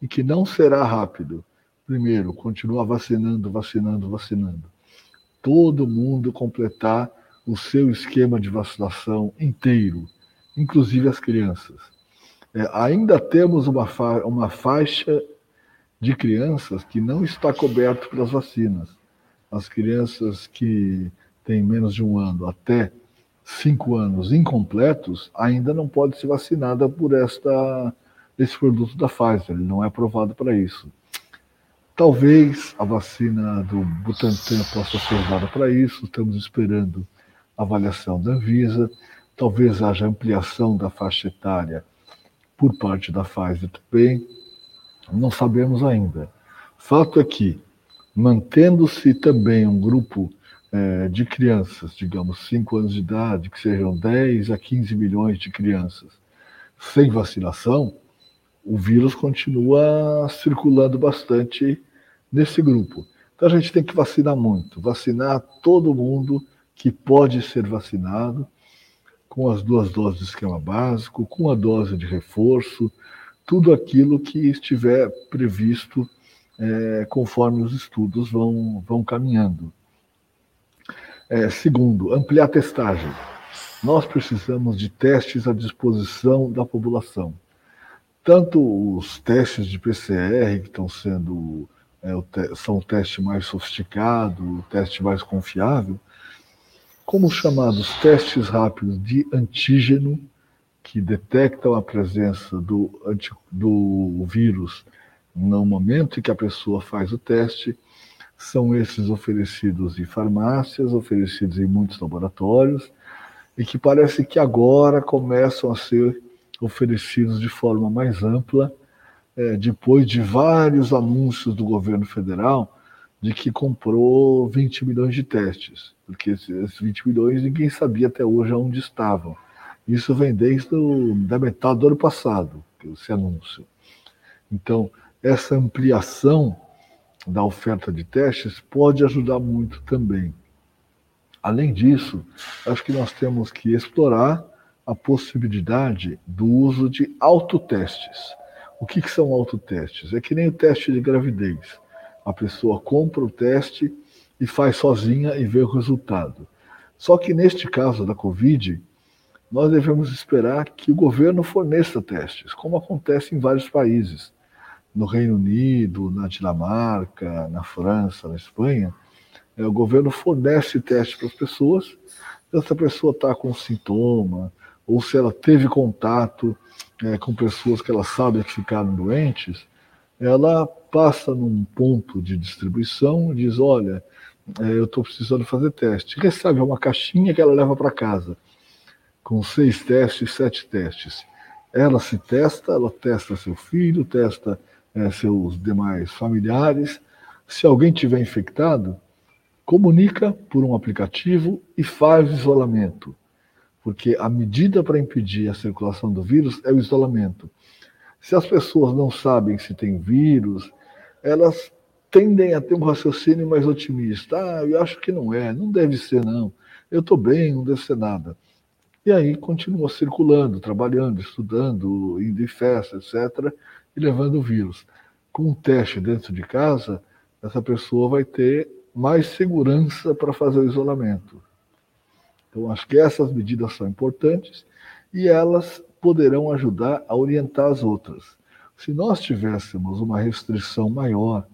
e que não será rápido. Primeiro, continuar vacinando, vacinando, vacinando. Todo mundo completar o seu esquema de vacinação inteiro, inclusive as crianças. é, ainda temos uma, fa uma faixa de crianças que não está coberto pelas vacinas. As crianças que têm menos de um ano até cinco anos incompletos ainda não pode ser vacinada por esta esse produto da Pfizer, ele não é aprovado para isso. Talvez a vacina do Butantan possa ser usada para isso, estamos esperando a avaliação da Anvisa, talvez haja ampliação da faixa etária por parte da Pfizer também, não sabemos ainda. Fato é que, mantendo-se também um grupo é, de crianças, digamos, 5 anos de idade, que sejam 10 a 15 milhões de crianças, sem vacinação, o vírus continua circulando bastante nesse grupo. Então a gente tem que vacinar muito, vacinar todo mundo que pode ser vacinado com as duas doses de esquema básico, com a dose de reforço, tudo aquilo que estiver previsto é, conforme os estudos vão, vão caminhando. É, segundo, ampliar a testagem. Nós precisamos de testes à disposição da população tanto os testes de PCR que estão sendo é, o te, são o teste mais sofisticado, o teste mais confiável, como os chamados testes rápidos de antígeno, que detectam a presença do, do vírus no momento em que a pessoa faz o teste, são esses oferecidos em farmácias, oferecidos em muitos laboratórios, e que parece que agora começam a ser oferecidos de forma mais ampla, é, depois de vários anúncios do governo federal de que comprou 20 milhões de testes, porque esses 20 milhões ninguém sabia até hoje onde estavam. Isso vem desde o, da metade do ano passado, esse anúncio. Então, essa ampliação da oferta de testes pode ajudar muito também. Além disso, acho que nós temos que explorar a possibilidade do uso de autotestes. O que, que são autotestes? É que nem o teste de gravidez. A pessoa compra o teste e faz sozinha e vê o resultado. Só que neste caso da Covid, nós devemos esperar que o governo forneça testes, como acontece em vários países. No Reino Unido, na Dinamarca, na França, na Espanha, é, o governo fornece testes para as pessoas. Se a pessoa está com sintoma, ou se ela teve contato é, com pessoas que ela sabe que ficaram doentes, ela passa num ponto de distribuição e diz: Olha, é, eu estou precisando fazer teste. Recebe uma caixinha que ela leva para casa, com seis testes, sete testes. Ela se testa, ela testa seu filho, testa é, seus demais familiares. Se alguém tiver infectado, comunica por um aplicativo e faz isolamento porque a medida para impedir a circulação do vírus é o isolamento. Se as pessoas não sabem se tem vírus, elas tendem a ter um raciocínio mais otimista. Ah, eu acho que não é, não deve ser não. Eu estou bem, não deve ser nada. E aí continua circulando, trabalhando, estudando, indo em festa, etc., e levando o vírus. Com um teste dentro de casa, essa pessoa vai ter mais segurança para fazer o isolamento. Então, acho que essas medidas são importantes e elas poderão ajudar a orientar as outras. Se nós tivéssemos uma restrição maior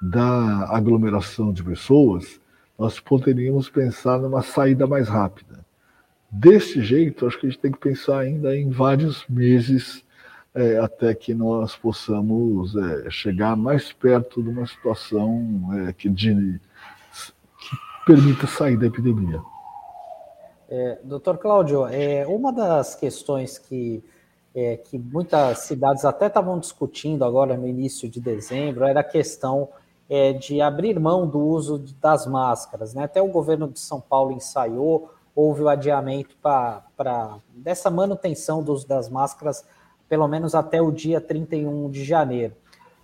da aglomeração de pessoas, nós poderíamos pensar numa saída mais rápida. Desse jeito, acho que a gente tem que pensar ainda em vários meses é, até que nós possamos é, chegar mais perto de uma situação é, que, de, permita sair da epidemia. É, doutor Cláudio, é, uma das questões que, é, que muitas cidades até estavam discutindo agora no início de dezembro era a questão é, de abrir mão do uso das máscaras. Né? Até o governo de São Paulo ensaiou, houve o adiamento para dessa manutenção do uso das máscaras, pelo menos até o dia 31 de janeiro.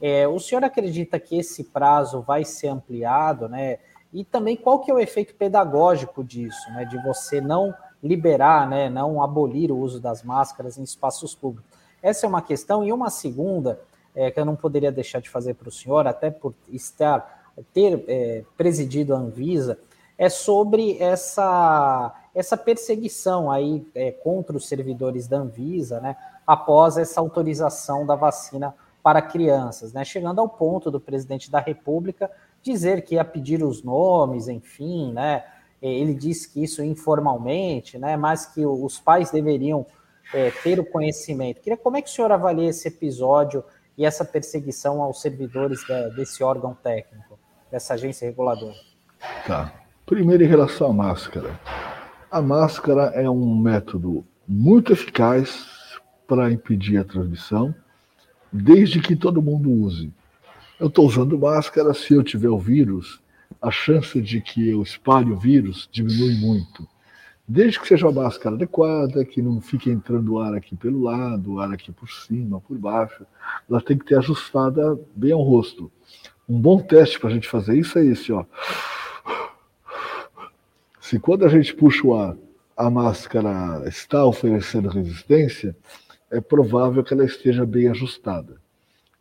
É, o senhor acredita que esse prazo vai ser ampliado, né? E também qual que é o efeito pedagógico disso, né, de você não liberar, né, não abolir o uso das máscaras em espaços públicos. Essa é uma questão. E uma segunda, é, que eu não poderia deixar de fazer para o senhor, até por estar ter é, presidido a Anvisa, é sobre essa, essa perseguição aí é, contra os servidores da Anvisa, né, após essa autorização da vacina para crianças, né, chegando ao ponto do presidente da República dizer que ia pedir os nomes, enfim, né, ele disse que isso informalmente, né, mas que os pais deveriam é, ter o conhecimento. Queria como é que o senhor avalia esse episódio e essa perseguição aos servidores da, desse órgão técnico, dessa agência reguladora? Tá. Primeiro, em relação à máscara. A máscara é um método muito eficaz para impedir a transmissão, desde que todo mundo use. Eu estou usando máscara, se eu tiver o vírus, a chance de que eu espalhe o vírus diminui muito. Desde que seja uma máscara adequada, que não fique entrando ar aqui pelo lado, ar aqui por cima, por baixo. Ela tem que ter ajustada bem ao rosto. Um bom teste para a gente fazer isso é esse, ó. Se quando a gente puxa o ar, a máscara está oferecendo resistência, é provável que ela esteja bem ajustada.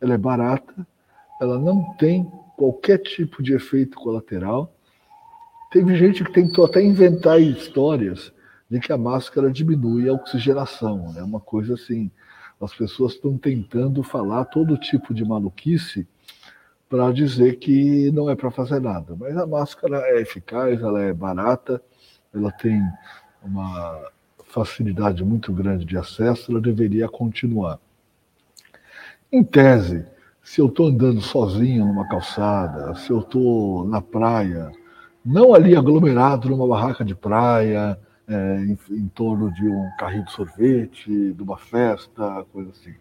Ela é barata, ela não tem qualquer tipo de efeito colateral Teve gente que tentou até inventar histórias de que a máscara diminui a oxigenação. É né? uma coisa assim. As pessoas estão tentando falar todo tipo de maluquice para dizer que não é para fazer nada. Mas a máscara é eficaz, ela é barata, ela tem uma facilidade muito grande de acesso, ela deveria continuar. Em tese, se eu estou andando sozinho numa calçada, se eu estou na praia, não ali aglomerado numa barraca de praia, é, em, em, torno de um carrinho de sorvete, de uma festa, coisa assim.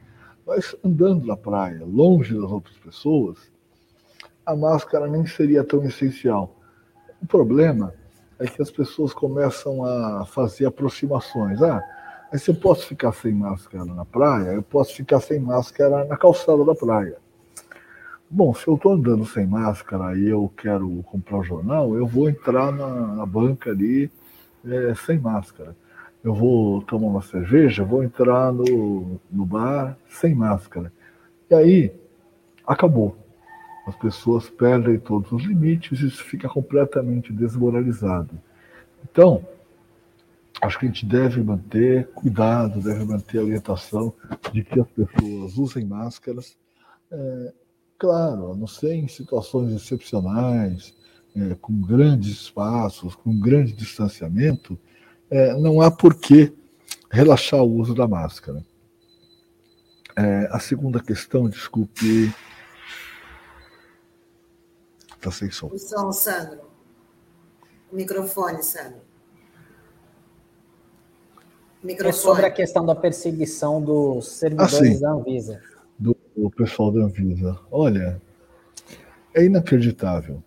Mas andando na praia, longe das outras pessoas, a máscara nem seria tão essencial. O problema é que as pessoas começam a fazer aproximações. Ah, mas eu posso ficar sem máscara na praia, eu posso ficar sem máscara na calçada da praia. Bom, se eu estou andando sem máscara e eu quero comprar o jornal, eu vou entrar na, na banca ali é, sem máscara. Eu vou tomar uma cerveja, vou entrar no, no bar sem máscara. E aí, acabou. As pessoas perdem todos os limites isso fica completamente desmoralizado. Então, acho que a gente deve manter cuidado, deve manter a orientação de que as pessoas usem máscaras. É, Claro, a não ser em situações excepcionais, é, com grandes espaços, com grande distanciamento, é, não há por que relaxar o uso da máscara. É, a segunda questão, desculpe. Está sem som. O som, Sandro. O microfone, Sandro. Microfone. É sobre a questão da perseguição dos servidores ah, da Anvisa o pessoal da Anvisa. Olha, é inacreditável.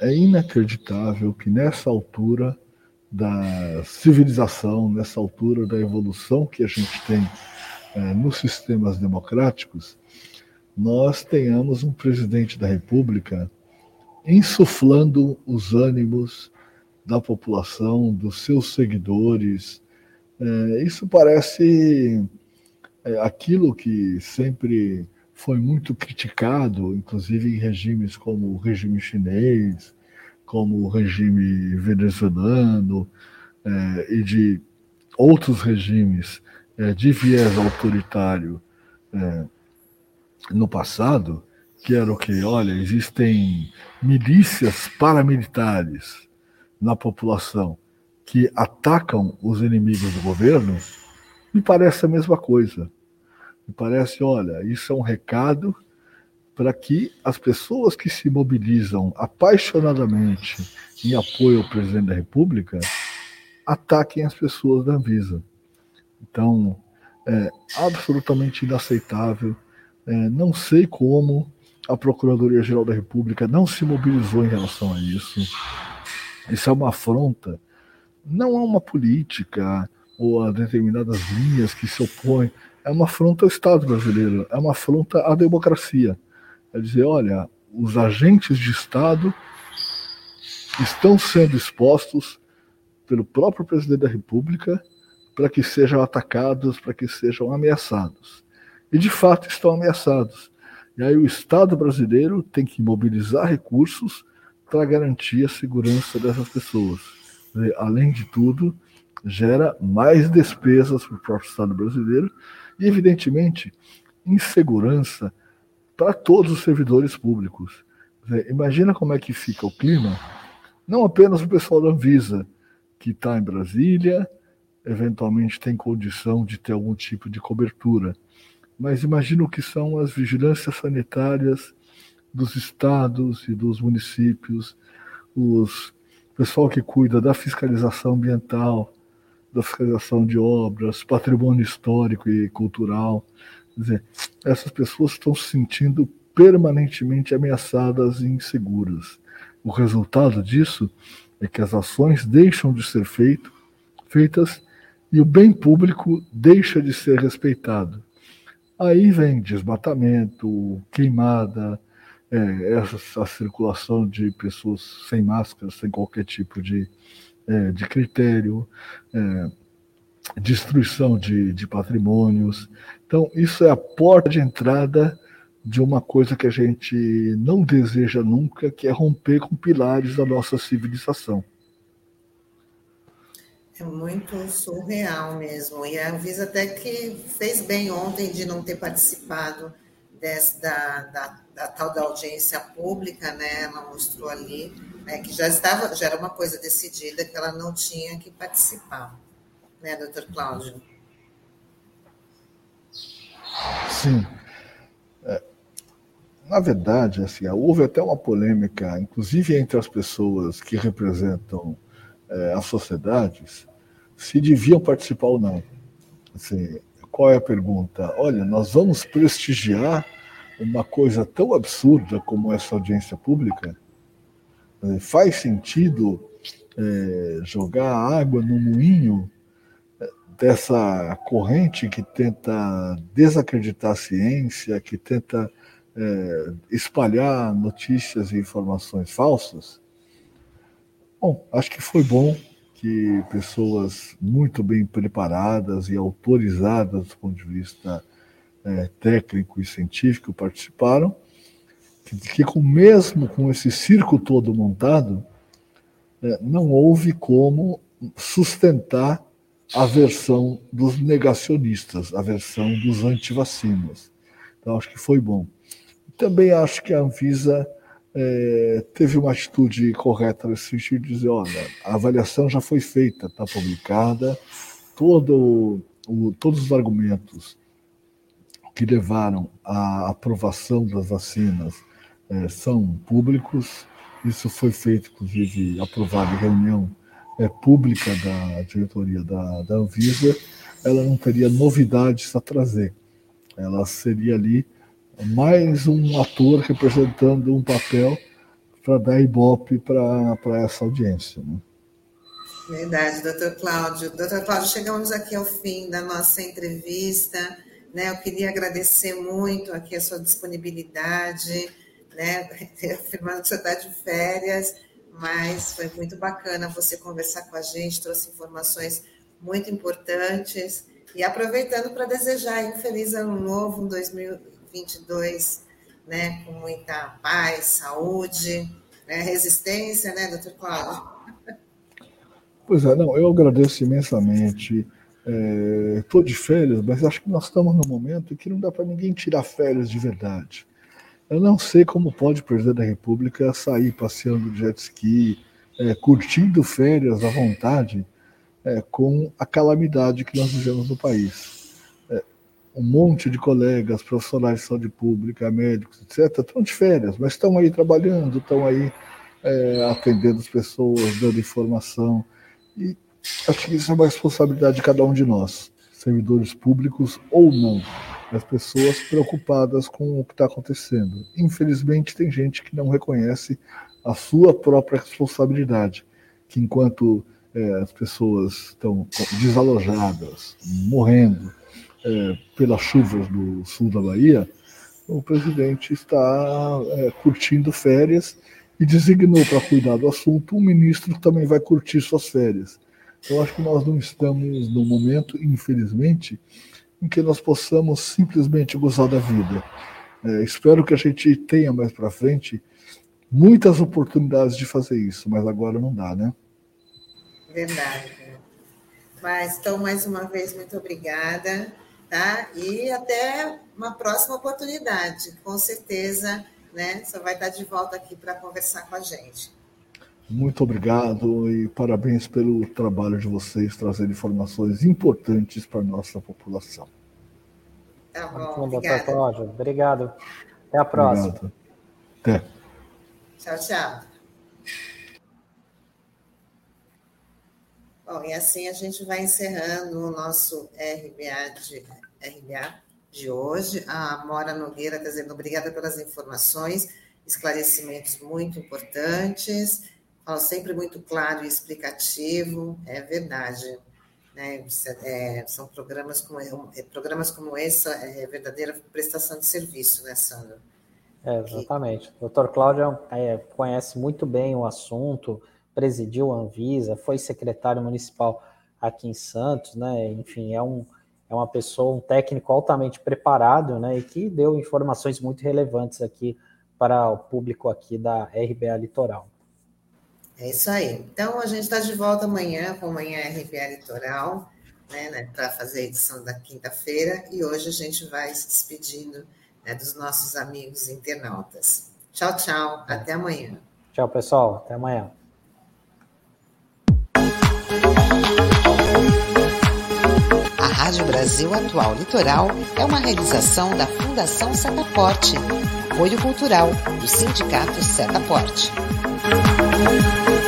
É inacreditável que nessa altura da civilização, nessa altura da evolução que a gente tem é, nos sistemas democráticos, nós tenhamos um presidente da República insuflando os ânimos da população, dos seus seguidores. É, isso parece aquilo que sempre foi muito criticado, inclusive em regimes como o regime chinês, como o regime venezuelano é, e de outros regimes é, de viés autoritário é, no passado, que era o que, olha, existem milícias paramilitares na população que atacam os inimigos do governo, me parece a mesma coisa. Me parece, olha, isso é um recado para que as pessoas que se mobilizam apaixonadamente em apoio ao presidente da República ataquem as pessoas da Anvisa. Então, é absolutamente inaceitável. É, não sei como a Procuradoria-Geral da República não se mobilizou em relação a isso. Isso é uma afronta. Não é uma política ou a determinadas linhas que se opõem é uma afronta ao Estado brasileiro, é uma afronta à democracia. É dizer, olha, os agentes de Estado estão sendo expostos pelo próprio presidente da República para que sejam atacados, para que sejam ameaçados. E de fato estão ameaçados. E aí o Estado brasileiro tem que mobilizar recursos para garantir a segurança dessas pessoas. Além de tudo, gera mais despesas para o próprio Estado brasileiro e, evidentemente, insegurança para todos os servidores públicos. Imagina como é que fica o clima, não apenas o pessoal da Anvisa, que está em Brasília, eventualmente tem condição de ter algum tipo de cobertura, mas imagina o que são as vigilâncias sanitárias dos estados e dos municípios, os pessoal que cuida da fiscalização ambiental, da fiscalização de obras, patrimônio histórico e cultural. Quer dizer, essas pessoas estão se sentindo permanentemente ameaçadas e inseguras. O resultado disso é que as ações deixam de ser feito, feitas e o bem público deixa de ser respeitado. Aí vem desmatamento, queimada, é, essa circulação de pessoas sem máscaras, sem qualquer tipo de, é, de critério, é, destruição de, de patrimônios. Então, isso é a porta de entrada de uma coisa que a gente não deseja nunca, que é romper com pilares da nossa civilização. É muito surreal mesmo. E a Anvisa até que fez bem ontem de não ter participado desse, da, da, da, tal da audiência pública, né? Ela mostrou ali né, que já estava, já era uma coisa decidida que ela não tinha que participar, né, doutor Cláudio? Sim. É, na verdade, assim, houve até uma polêmica, inclusive entre as pessoas que representam é, as sociedades se deviam participar ou não. Assim, qual é a pergunta? Olha, nós vamos prestigiar uma coisa tão absurda como essa audiência pública? É, faz sentido é, jogar água no moinho é, dessa corrente que tenta desacreditar a ciência, que tenta é, espalhar notícias e informações falsas? Bom, acho que foi bom que pessoas muito bem preparadas e autorizadas do ponto de vista é, técnico e científico participaram, que, com, mesmo com esse circo todo montado, é, não houve como sustentar a versão dos negacionistas, a versão dos antivacinas. Então, acho que foi bom. Também acho que a Anvisa é, teve uma atitude correta nesse sentido de dizer, olha, a avaliação já foi feita, está publicada, todo o, todos os argumentos que levaram à aprovação das vacinas é, são públicos. Isso foi feito, inclusive, aprovado em reunião é, pública da diretoria da, da Anvisa. Ela não teria novidades a trazer. Ela seria ali mais um ator representando um papel para dar ibope para essa audiência. Né? Verdade, doutor Cláudio. Doutor Cláudio, chegamos aqui ao fim da nossa entrevista. Né? Eu queria agradecer muito aqui a sua disponibilidade, né? afirmando que você está de férias, mas foi muito bacana você conversar com a gente, trouxe informações muito importantes. E aproveitando para desejar um feliz ano novo, um 2000, 2022, né, com muita paz, saúde, né, resistência, né, doutor Cláudio? Pois é, não, eu agradeço imensamente. Estou é, de férias, mas acho que nós estamos num momento que não dá para ninguém tirar férias de verdade. Eu não sei como pode o presidente da República sair passeando de jet ski, é, curtindo férias à vontade, é, com a calamidade que nós vivemos no país um monte de colegas, profissionais de saúde pública, médicos, etc., estão de férias, mas estão aí trabalhando, estão aí é, atendendo as pessoas, dando informação. E acho que isso é uma responsabilidade de cada um de nós, servidores públicos ou não, as pessoas preocupadas com o que está acontecendo. Infelizmente, tem gente que não reconhece a sua própria responsabilidade, que enquanto é, as pessoas estão desalojadas, morrendo, é, pelas chuvas do sul da Bahia, o presidente está é, curtindo férias e designou para cuidar do assunto um ministro que também vai curtir suas férias. Eu acho que nós não estamos no momento, infelizmente, em que nós possamos simplesmente gozar da vida. É, espero que a gente tenha mais para frente muitas oportunidades de fazer isso, mas agora não dá, né? Verdade. Mas, então, mais uma vez, muito obrigada, tá? E até uma próxima oportunidade. Com certeza, né? Você vai estar de volta aqui para conversar com a gente. Muito obrigado e parabéns pelo trabalho de vocês trazer informações importantes para a nossa população. Tá bom, Muito bom, doutor Cláudio. Obrigado. Até a próxima. Obrigado. Até. Tchau, tchau. Bom, e assim a gente vai encerrando o nosso RBA de, RBA de hoje. A Mora Nogueira está dizendo obrigada pelas informações, esclarecimentos muito importantes fala sempre muito claro e explicativo, é verdade. Né? É, são programas como, é, programas como esse, é verdadeira prestação de serviço, né, Sandro? É, exatamente. O doutor Cláudio é, conhece muito bem o assunto, presidiu a Anvisa, foi secretário municipal aqui em Santos, né? Enfim, é, um, é uma pessoa, um técnico altamente preparado, né? E que deu informações muito relevantes aqui para o público aqui da RBA Litoral. É isso aí. Então, a gente está de volta amanhã com Manhã RBA Litoral, né, né para fazer a edição da quinta-feira, e hoje a gente vai se despedindo né, dos nossos amigos internautas. Tchau, tchau. Até amanhã. Tchau, pessoal. Até amanhã. A Rádio Brasil Atual Litoral é uma realização da Fundação Setaporte, apoio cultural do Sindicato Setaporte. Thank you.